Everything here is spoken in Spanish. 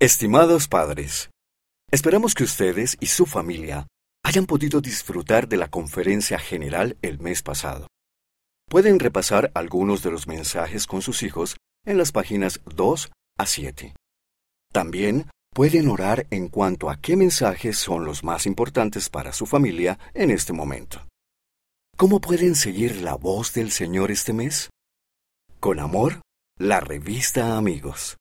Estimados padres, esperamos que ustedes y su familia hayan podido disfrutar de la conferencia general el mes pasado. Pueden repasar algunos de los mensajes con sus hijos en las páginas 2 a 7. También pueden orar en cuanto a qué mensajes son los más importantes para su familia en este momento. ¿Cómo pueden seguir la voz del Señor este mes? Con amor, la revista Amigos.